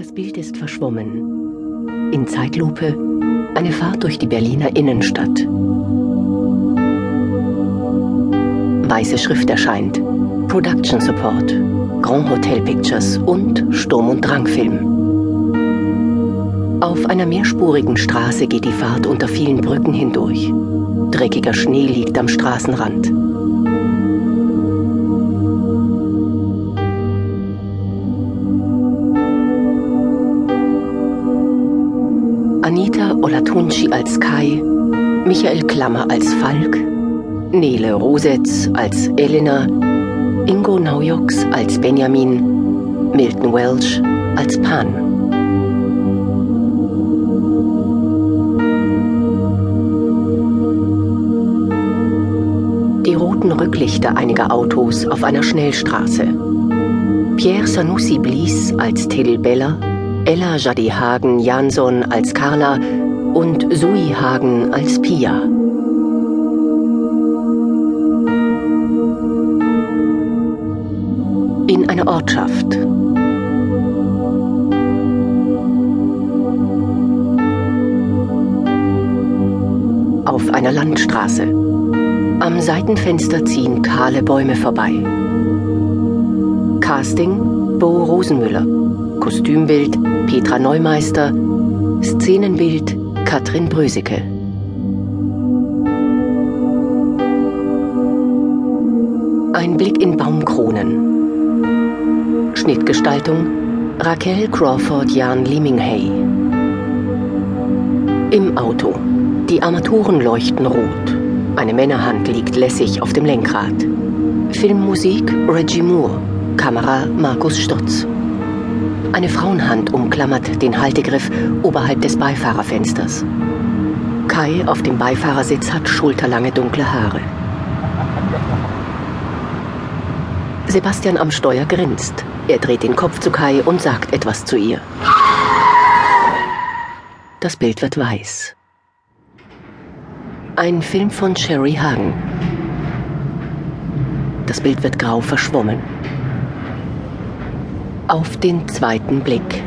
Das Bild ist verschwommen. In Zeitlupe eine Fahrt durch die Berliner Innenstadt. Weiße Schrift erscheint. Production Support, Grand Hotel Pictures und Sturm- und Drangfilm. Auf einer mehrspurigen Straße geht die Fahrt unter vielen Brücken hindurch. Dreckiger Schnee liegt am Straßenrand. Anita Olatunci als Kai, Michael Klammer als Falk, Nele Rosetz als Elena, Ingo Naujoks als Benjamin, Milton Welch als Pan. Die roten Rücklichter einiger Autos auf einer Schnellstraße. Pierre Sanussi Blies als Till Bella, Ella Jadi Hagen Jansson als Carla und Sui Hagen als Pia. In einer Ortschaft. Auf einer Landstraße. Am Seitenfenster ziehen kahle Bäume vorbei. Casting Bo Rosenmüller. Kostümbild Petra Neumeister. Szenenbild Katrin Brösecke. Ein Blick in Baumkronen. Schnittgestaltung Raquel Crawford Jan Liminghay. Im Auto. Die Armaturen leuchten rot. Eine Männerhand liegt lässig auf dem Lenkrad. Filmmusik Reggie Moore. Kamera Markus Stutz. Eine Frauenhand umklammert den Haltegriff oberhalb des Beifahrerfensters. Kai auf dem Beifahrersitz hat schulterlange dunkle Haare. Sebastian am Steuer grinst. Er dreht den Kopf zu Kai und sagt etwas zu ihr. Das Bild wird weiß. Ein Film von Sherry Hagen. Das Bild wird grau verschwommen. Auf den zweiten Blick.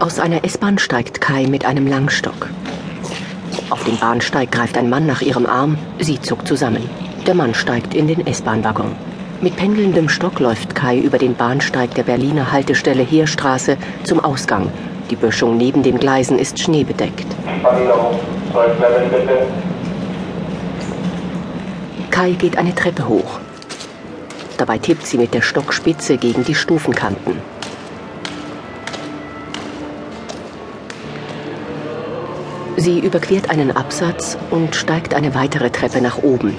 Aus einer S-Bahn steigt Kai mit einem Langstock. Auf dem Bahnsteig greift ein Mann nach ihrem Arm, sie zuckt zusammen. Der Mann steigt in den S-Bahn-Waggon. Mit pendelndem Stock läuft Kai über den Bahnsteig der Berliner Haltestelle Heerstraße zum Ausgang. Die Böschung neben den Gleisen ist schneebedeckt. Kai geht eine Treppe hoch. Dabei tippt sie mit der Stockspitze gegen die Stufenkanten. Sie überquert einen Absatz und steigt eine weitere Treppe nach oben.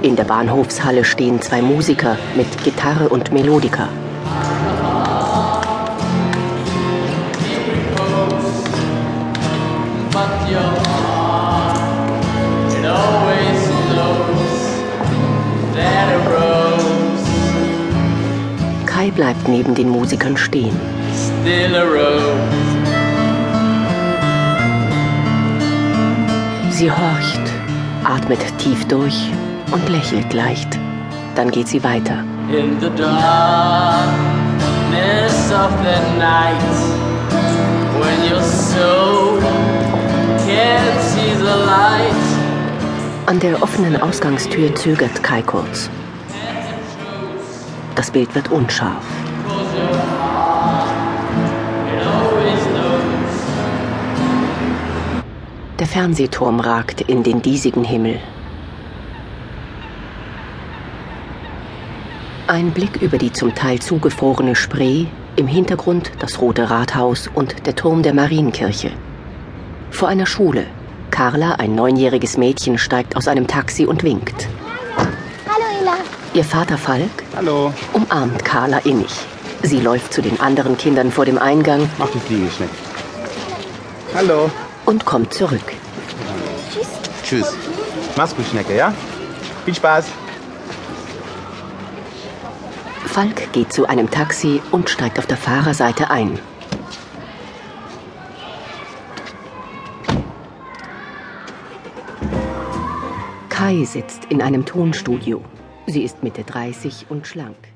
In der Bahnhofshalle stehen zwei Musiker mit Gitarre und Melodika. Kai bleibt neben den Musikern stehen. Sie horcht, atmet tief durch und lächelt leicht. Dann geht sie weiter. In the darkness of the night, when your soul can't see the light. An der offenen Ausgangstür zögert Kai kurz. Das Bild wird unscharf. Der Fernsehturm ragt in den diesigen Himmel. Ein Blick über die zum Teil zugefrorene Spree, im Hintergrund das Rote Rathaus und der Turm der Marienkirche. Vor einer Schule. Carla, ein neunjähriges Mädchen, steigt aus einem Taxi und winkt. Ella. Ihr Vater Falk Hallo. umarmt Carla innig. Sie läuft zu den anderen Kindern vor dem Eingang Mach die Fliege schnell. Hallo. und kommt zurück. Tschüss. Mach's gut, Schnecke, ja? Viel Spaß. Falk geht zu einem Taxi und steigt auf der Fahrerseite ein. Kai sitzt in einem Tonstudio. Sie ist Mitte 30 und schlank.